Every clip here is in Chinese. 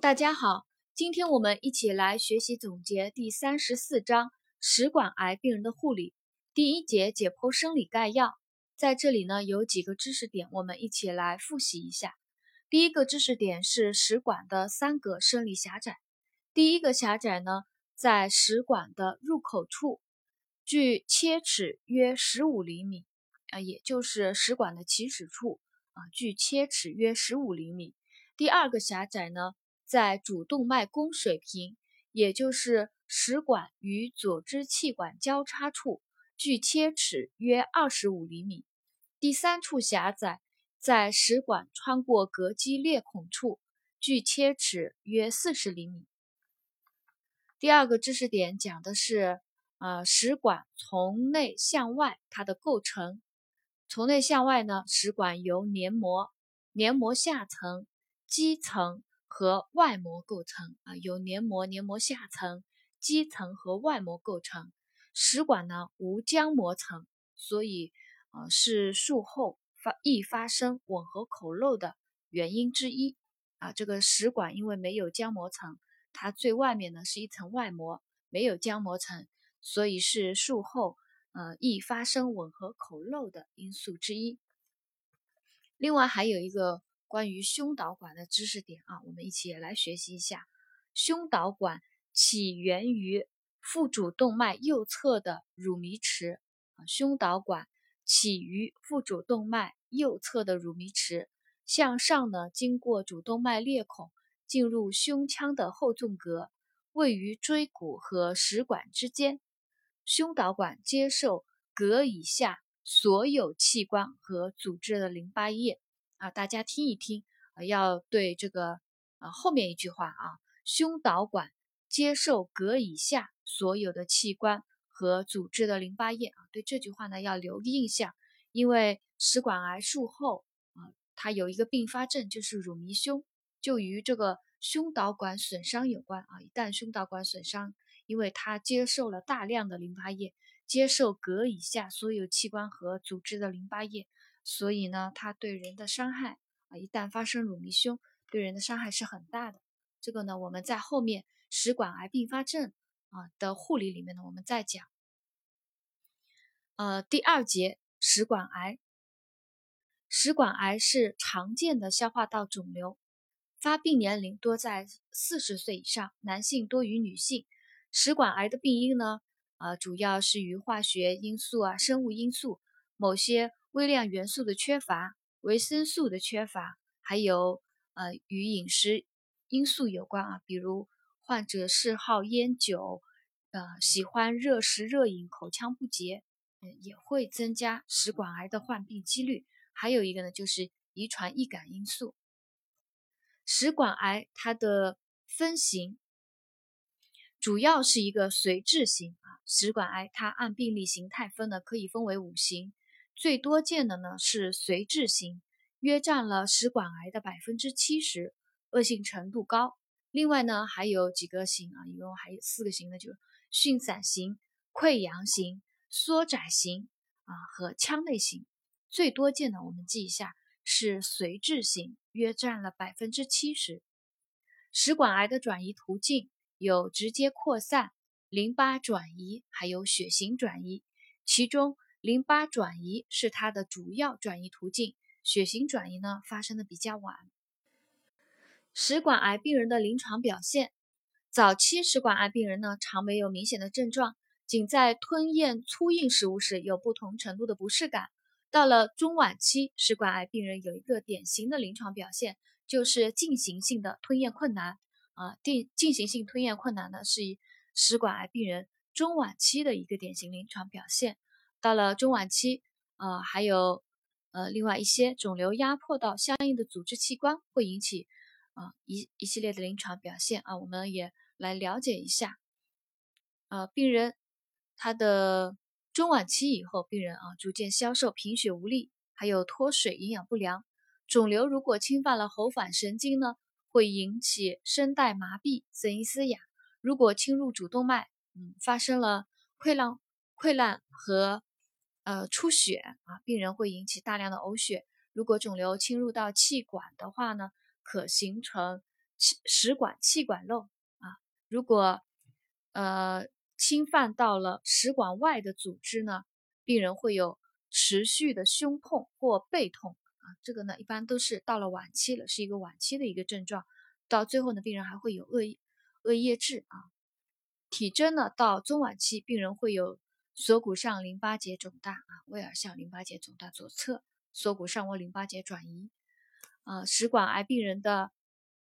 大家好，今天我们一起来学习总结第三十四章食管癌病人的护理第一节解剖生理概要。在这里呢，有几个知识点，我们一起来复习一下。第一个知识点是食管的三个生理狭窄。第一个狭窄呢，在食管的入口处，距切齿约十五厘米，啊，也就是食管的起始处啊，距切齿约十五厘米。第二个狭窄呢？在主动脉弓水平，也就是食管与左支气管交叉处，距切齿约二十五厘米。第三处狭窄在食管穿过膈肌裂孔处，距切齿约四十厘米。第二个知识点讲的是，呃，食管从内向外它的构成。从内向外呢，食管由黏膜、黏膜下层、肌层。和外膜构成啊，由黏膜、黏膜下层、肌层和外膜构成。食管呢无浆膜层，所以啊是术后发易发生吻合口漏的原因之一啊。这个食管因为没有浆膜层，它最外面呢是一层外膜，没有浆膜层，所以是术后呃易发生吻合口漏的因素之一。另外还有一个。关于胸导管的知识点啊，我们一起来学习一下。胸导管起源于腹主动脉右侧的乳糜池啊，胸导管起于腹主动脉右侧的乳糜池，向上呢经过主动脉裂孔进入胸腔的后纵隔，位于椎骨和食管之间。胸导管接受膈以下所有器官和组织的淋巴液。啊，大家听一听，啊，要对这个，啊后面一句话啊，胸导管接受膈以下所有的器官和组织的淋巴液啊，对这句话呢要留个印象，因为食管癌术后啊，它有一个并发症就是乳糜胸，就与这个胸导管损伤有关啊。一旦胸导管损伤，因为它接受了大量的淋巴液，接受膈以下所有器官和组织的淋巴液。所以呢，它对人的伤害啊，一旦发生乳糜胸，对人的伤害是很大的。这个呢，我们在后面食管癌并发症啊的护理里面呢，我们再讲。呃，第二节食管癌，食管癌是常见的消化道肿瘤，发病年龄多在四十岁以上，男性多于女性。食管癌的病因呢，呃，主要是与化学因素啊、生物因素、某些。微量元素的缺乏、维生素的缺乏，还有呃与饮食因素有关啊，比如患者嗜好烟酒，呃喜欢热食热饮、口腔不洁，嗯也会增加食管癌的患病几率。还有一个呢，就是遗传易感因素。食管癌它的分型主要是一个髓质型啊，食管癌它按病理形态分呢，可以分为五型。最多见的呢是髓质型，约占了食管癌的百分之七十，恶性程度高。另外呢还有几个型啊，一共还有四个型的，就是迅散型、溃疡型、缩窄型啊和腔内型。最多见的我们记一下是髓质型，约占了百分之七十。食管癌的转移途径有直接扩散、淋巴转移，还有血型转移，其中。淋巴转移是它的主要转移途径，血型转移呢发生的比较晚。食管癌病人的临床表现，早期食管癌病人呢常没有明显的症状，仅在吞咽粗硬食物时有不同程度的不适感。到了中晚期，食管癌病人有一个典型的临床表现，就是进行性的吞咽困难。啊，进进行性吞咽困难呢是以食管癌病人中晚期的一个典型临床表现。到了中晚期，呃，还有呃，另外一些肿瘤压迫到相应的组织器官，会引起啊一一系列的临床表现啊，我们也来了解一下。呃，病人他的中晚期以后，病人啊逐渐消瘦、贫血无力，还有脱水、营养不良。肿瘤如果侵犯了喉返神经呢，会引起声带麻痹、声音嘶哑。如果侵入主动脉，嗯，发生了溃烂、溃烂和呃，出血啊，病人会引起大量的呕血。如果肿瘤侵入到气管的话呢，可形成气食管气管瘘啊，如果呃侵犯到了食管外的组织呢，病人会有持续的胸痛或背痛啊，这个呢一般都是到了晚期了，是一个晚期的一个症状。到最后呢，病人还会有恶恶液质啊。体征呢，到中晚期，病人会有锁骨上淋巴结肿大啊，威尔向淋巴结肿大左侧，锁骨上窝淋巴结转移。啊，食管癌病人的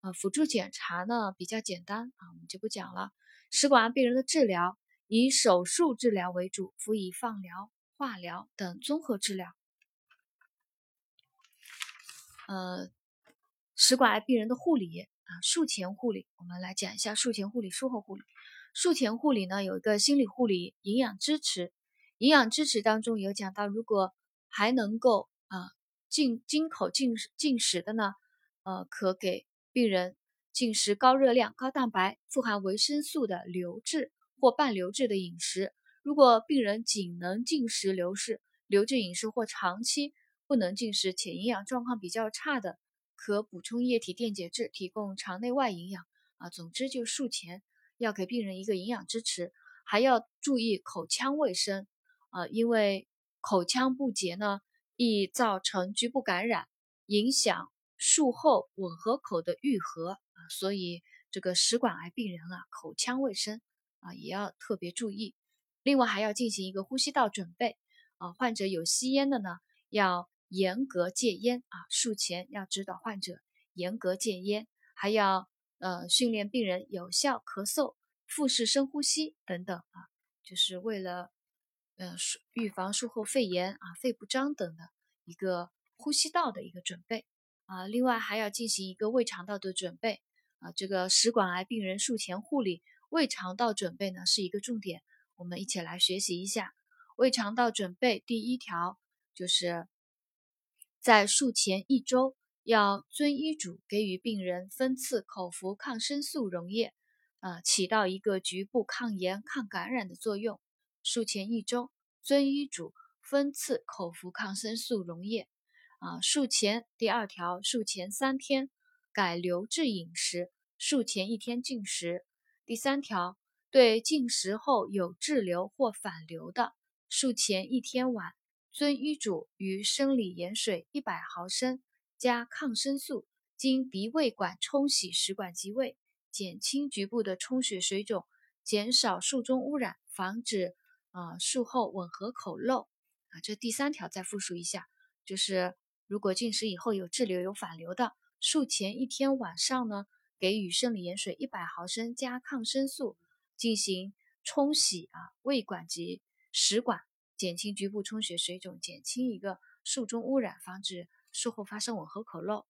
呃辅助检查呢比较简单啊，我们就不讲了。食管癌病人的治疗以手术治疗为主，辅以放疗、化疗等综合治疗。呃，食管癌病人的护理啊，术前护理，我们来讲一下术前护理、术后护理。术前护理呢有一个心理护理、营养支持。营养支持当中有讲到，如果还能够啊。进经口进进食的呢，呃，可给病人进食高热量、高蛋白、富含维生素的流质或半流质的饮食。如果病人仅能进食流质流质饮食或长期不能进食且营养状况比较差的，可补充液体电解质，提供肠内外营养。啊，总之就术前要给病人一个营养支持，还要注意口腔卫生啊，因为口腔不洁呢。易造成局部感染，影响术后吻合口的愈合啊，所以这个食管癌病人啊，口腔卫生啊也要特别注意。另外还要进行一个呼吸道准备啊，患者有吸烟的呢，要严格戒烟啊，术前要指导患者严格戒烟，还要呃训练病人有效咳嗽、腹式深呼吸等等啊，就是为了。嗯，预防术后肺炎啊、肺不张等的一个呼吸道的一个准备啊，另外还要进行一个胃肠道的准备啊。这个食管癌病人术前护理，胃肠道准备呢是一个重点，我们一起来学习一下胃肠道准备。第一条就是在术前一周要遵医嘱给予病人分次口服抗生素溶液啊，起到一个局部抗炎、抗感染的作用。术前一周遵医嘱分次口服抗生素溶液啊。术前第二条，术前三天改流质饮食，术前一天禁食。第三条，对进食后有滞留或反流的，术前一天晚遵医嘱于生理盐水一百毫升加抗生素，经鼻胃管冲洗食管及胃，减轻局部的充血水肿，减少术中污染，防止。啊，术后吻合口漏啊，这第三条再复述一下，就是如果进食以后有滞留、有反流的，术前一天晚上呢，给予生理盐水一百毫升加抗生素进行冲洗啊，胃管及食管，减轻局部充血水肿，减轻一个术中污染，防止术后发生吻合口漏。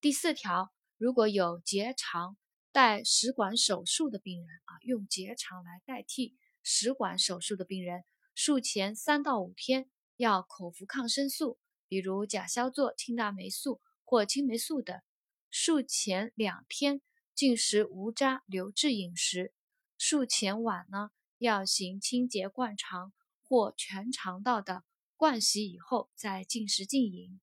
第四条，如果有结肠带食管手术的病人啊，用结肠来代替。食管手术的病人，术前三到五天要口服抗生素，比如甲硝唑、青大霉素或青霉素等。术前两天禁食无渣流质饮食，术前晚呢要行清洁灌肠或全肠道的灌洗以后再进食禁饮。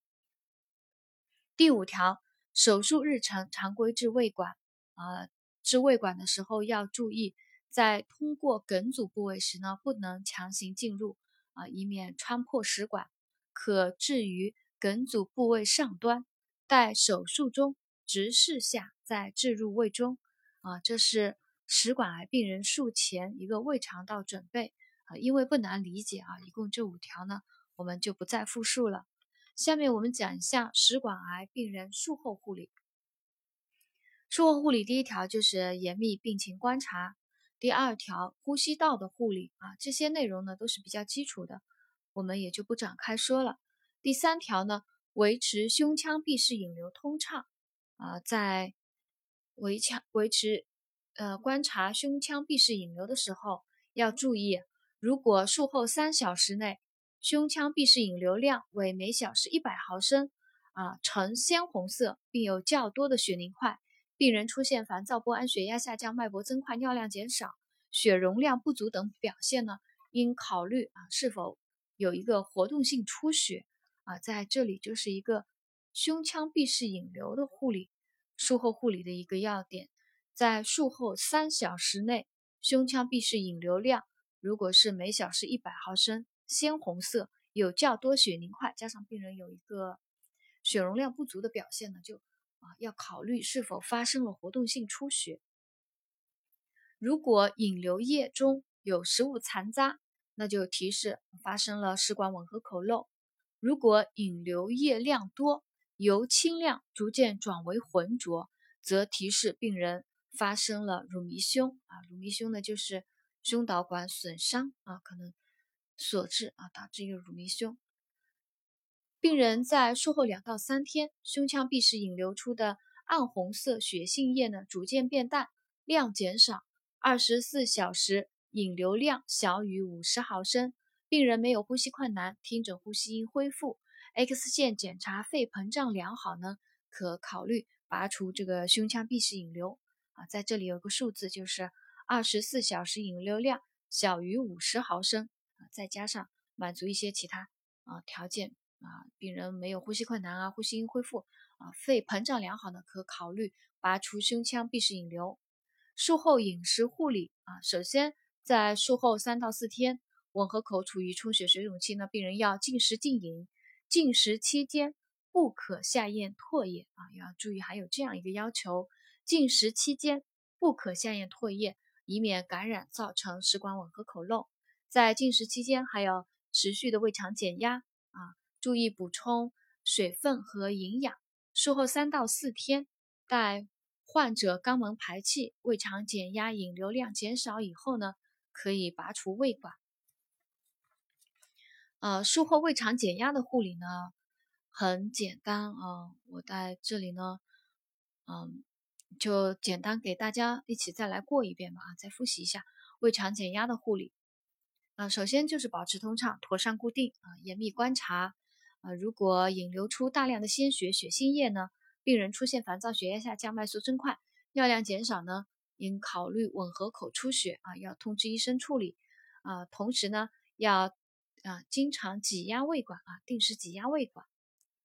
第五条，手术日程常规治胃管，啊，治胃管的时候要注意。在通过梗阻部位时呢，不能强行进入啊，以免穿破食管，可置于梗阻部位上端，待手术中直视下再置入胃中啊。这是食管癌病人术前一个胃肠道准备啊，因为不难理解啊，一共这五条呢，我们就不再复述了。下面我们讲一下食管癌病人术后护理。术后护理第一条就是严密病情观察。第二条，呼吸道的护理啊，这些内容呢都是比较基础的，我们也就不展开说了。第三条呢，维持胸腔闭室引流通畅啊，在维强维持呃观察胸腔闭室引流的时候，要注意，如果术后三小时内胸腔闭室引流量为每小时一百毫升啊，呈鲜红色，并有较多的血凝块。病人出现烦躁不安、血压下降、脉搏增快、尿量减少、血容量不足等表现呢，应考虑啊是否有一个活动性出血啊，在这里就是一个胸腔闭室引流的护理。术后护理的一个要点，在术后三小时内，胸腔壁室引流量如果是每小时一百毫升，鲜红色，有较多血凝块，加上病人有一个血容量不足的表现呢，就啊要考虑是否发生了活动性出血。如果引流液中有食物残渣，那就提示发生了食管吻合口漏。如果引流液量多，由清亮逐渐转为浑浊，则提示病人发生了乳糜胸啊。乳糜胸呢，就是胸导管损伤啊，可能所致啊，导致一个乳糜胸。病人在术后两到三天，胸腔壁室引流出的暗红色血性液呢，逐渐变淡，量减少，二十四小时引流量小于五十毫升。病人没有呼吸困难，听诊呼吸音恢复，X 线检查肺膨胀良好呢，可考虑拔除这个胸腔壁室引流啊。在这里有个数字，就是二十四小时引流量小于五十毫升再加上满足一些其他啊条件啊，病人没有呼吸困难啊，呼吸音恢复啊，肺膨胀良好呢，可考虑拔除胸腔闭式引流。术后饮食护理啊，首先在术后三到四天。吻合口处于充血水肿期呢，病人要禁食禁饮，禁食期间不可下咽唾液啊，要注意还有这样一个要求：禁食期间不可下咽唾液，以免感染造成食管吻合口漏。在进食期间还要持续的胃肠减压啊，注意补充水分和营养。术后三到四天，待患者肛门排气、胃肠减压、引流量减少以后呢，可以拔除胃管。呃，术后胃肠减压的护理呢，很简单啊。我在这里呢，嗯，就简单给大家一起再来过一遍吧，啊，再复习一下胃肠减压的护理。啊，首先就是保持通畅，妥善固定啊，严密观察。啊，如果引流出大量的鲜血、血性液呢，病人出现烦躁、血压下降、脉速增快、尿量减少呢，应考虑吻合口出血啊，要通知医生处理。啊，同时呢，要。啊，经常挤压胃管啊，定时挤压胃管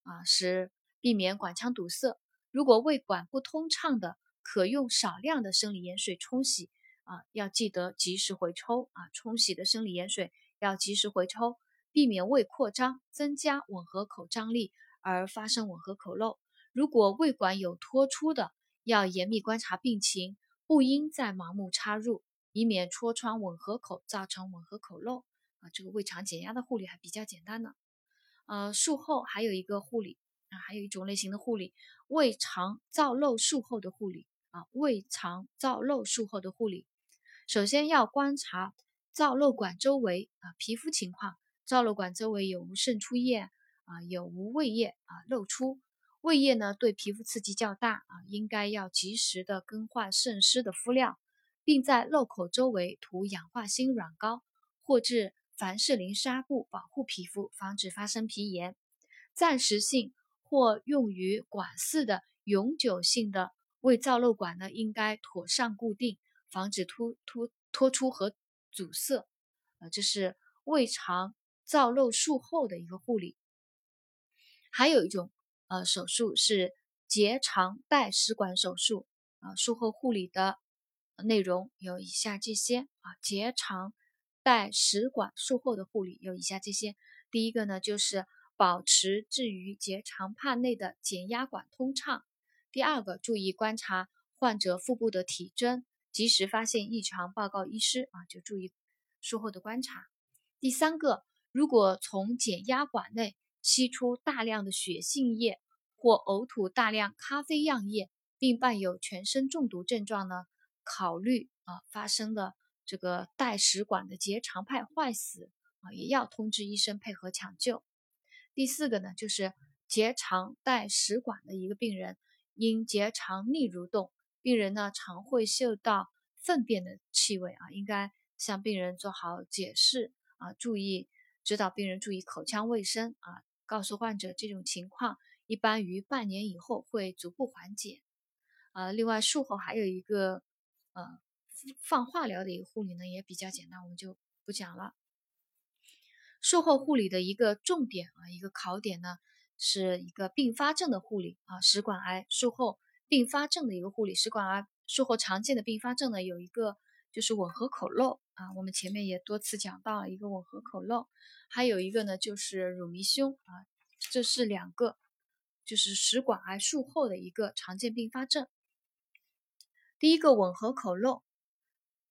啊，使避免管腔堵塞。如果胃管不通畅的，可用少量的生理盐水冲洗啊，要记得及时回抽啊。冲洗的生理盐水要及时回抽，避免胃扩张，增加吻合口张力而发生吻合口漏。如果胃管有脱出的，要严密观察病情，不应再盲目插入，以免戳穿吻合口，造成吻合口漏。啊这个胃肠减压的护理还比较简单呢，呃，术后还有一个护理啊，还有一种类型的护理，胃肠造瘘术后的护理啊，胃肠造瘘术后的护理，首先要观察造瘘管周围啊皮肤情况，造瘘管周围有无渗出液啊，有无胃液啊漏出，胃液呢对皮肤刺激较大啊，应该要及时的更换渗湿的敷料，并在漏口周围涂氧化锌软膏或至。凡士林纱布保护皮肤，防止发生皮炎。暂时性或用于管饲的永久性的胃造瘘管呢，应该妥善固定，防止突突脱出和阻塞。呃，这是胃肠造瘘术后的一个护理。还有一种呃手术是结肠带食管手术啊，术后护理的内容有以下这些啊，结肠。带食管术后的护理有以下这些，第一个呢就是保持置于结肠帕内的减压管通畅，第二个注意观察患者腹部的体征，及时发现异常报告医师啊，就注意术后的观察。第三个，如果从减压管内吸出大量的血性液或呕吐大量咖啡样液，并伴有全身中毒症状呢，考虑啊发生的。这个带食管的结肠派坏死啊，也要通知医生配合抢救。第四个呢，就是结肠带食管的一个病人，因结肠逆蠕动，病人呢常会嗅到粪便的气味啊，应该向病人做好解释啊，注意指导病人注意口腔卫生啊，告诉患者这种情况一般于半年以后会逐步缓解。啊，另外术后还有一个呃。放化疗的一个护理呢也比较简单，我们就不讲了。术后护理的一个重点啊，一个考点呢，是一个并发症的护理啊。食管癌术后并发症的一个护理。食管癌术后常见的并发症呢，有一个就是吻合口漏啊，我们前面也多次讲到了一个吻合口漏，还有一个呢就是乳糜胸啊，这是两个就是食管癌术后的一个常见并发症。第一个吻合口漏，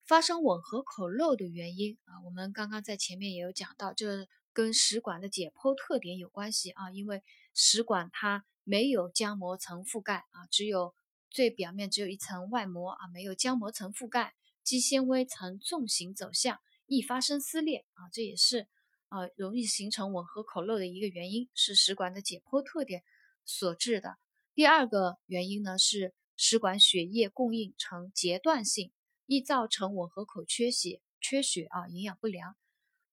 发生吻合口漏的原因啊，我们刚刚在前面也有讲到，这跟食管的解剖特点有关系啊，因为食管它没有浆膜层覆盖啊，只有最表面只有一层外膜啊，没有浆膜层覆盖，肌纤维层纵行走向，易发生撕裂啊，这也是啊容易形成吻合口漏的一个原因，是食管的解剖特点所致的。第二个原因呢是。食管血液供应呈截断性，易造成吻合口缺血、缺血啊，营养不良。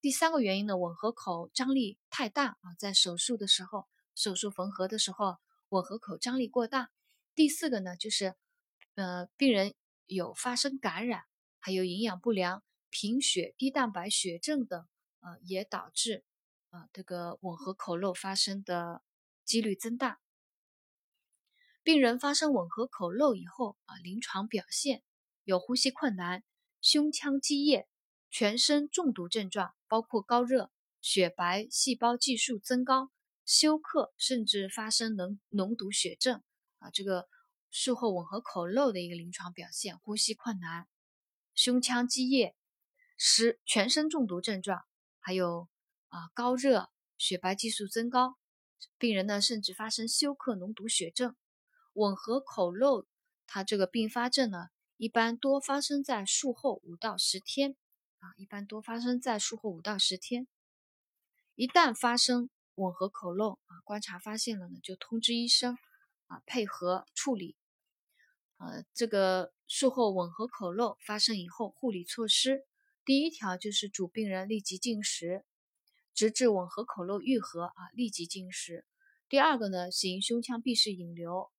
第三个原因呢，吻合口张力太大啊，在手术的时候，手术缝合的时候，吻合口张力过大。第四个呢，就是呃，病人有发生感染，还有营养不良、贫血、低蛋白血症等，呃，也导致啊这个吻合口漏发生的几率增大。病人发生吻合口漏以后啊，临床表现有呼吸困难、胸腔积液、全身中毒症状，包括高热、血白细胞计数增高、休克，甚至发生脓脓毒血症啊。这个术后吻合口漏的一个临床表现，呼吸困难、胸腔积液、使全身中毒症状，还有啊高热、血白激素增高，病人呢甚至发生休克、脓毒血症。吻合口漏，它这个并发症呢，一般多发生在术后五到十天啊，一般多发生在术后五到十天。一旦发生吻合口漏啊，观察发现了呢，就通知医生啊，配合处理。呃，这个术后吻合口漏发生以后，护理措施，第一条就是主病人立即进食，直至吻合口漏愈合啊，立即进食。第二个呢，行胸腔闭式引流。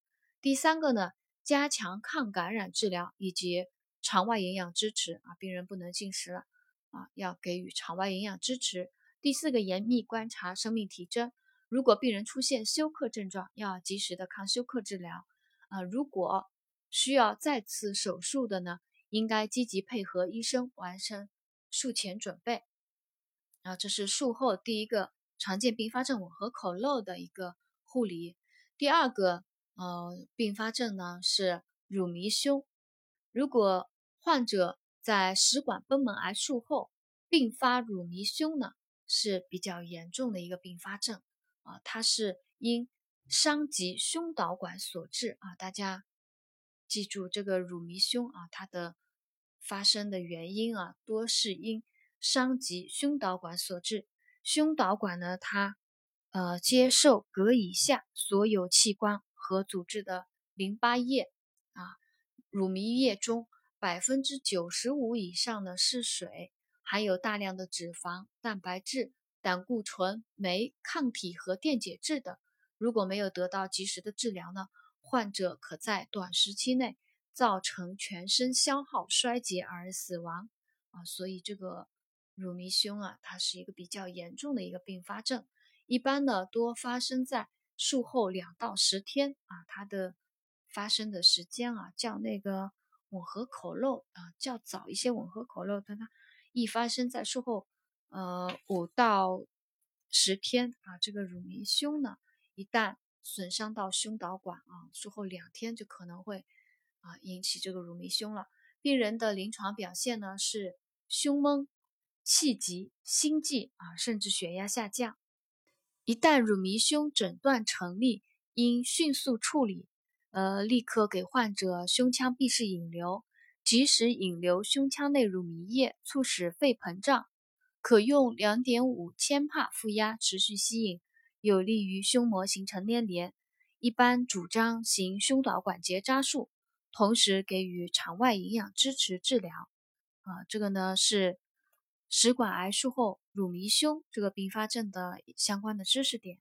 第三个呢，加强抗感染治疗以及肠外营养支持啊，病人不能进食了啊，要给予肠外营养支持。第四个，严密观察生命体征，如果病人出现休克症状，要及时的抗休克治疗啊。如果需要再次手术的呢，应该积极配合医生完成术前准备啊。这是术后第一个常见并发症吻合口漏的一个护理。第二个。呃，并发症呢是乳糜胸。如果患者在食管贲门癌术后并发乳糜胸呢，是比较严重的一个并发症啊，它是因伤及胸导管所致啊。大家记住这个乳糜胸啊，它的发生的原因啊，多是因伤及胸导管所致。胸导管呢，它呃接受膈以下所有器官。和组织的淋巴液啊，乳糜液中百分之九十五以上的是水，含有大量的脂肪、蛋白质、胆固醇、酶、抗体和电解质等。如果没有得到及时的治疗呢，患者可在短时期内造成全身消耗衰竭而死亡啊。所以这个乳糜胸啊，它是一个比较严重的一个并发症，一般呢多发生在。术后两到十天啊，它的发生的时间啊，较那个吻合口漏啊较早一些。吻合口漏，它它易发生在术后呃五到十天啊。这个乳糜胸呢，一旦损伤到胸导管啊，术后两天就可能会啊引起这个乳糜胸了。病人的临床表现呢是胸闷、气急、心悸啊，甚至血压下降。一旦乳糜胸诊断成立，应迅速处理，呃，立刻给患者胸腔闭式引流，及时引流胸腔内乳糜液，促使肺膨胀。可用两点五千帕负压持续吸引，有利于胸膜形成粘连。一般主张行胸导管结扎术，同时给予肠外营养支持治疗。啊，这个呢是。食管癌术后乳糜胸这个并发症的相关的知识点，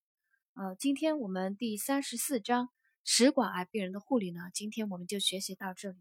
呃，今天我们第三十四章食管癌病人的护理呢，今天我们就学习到这里。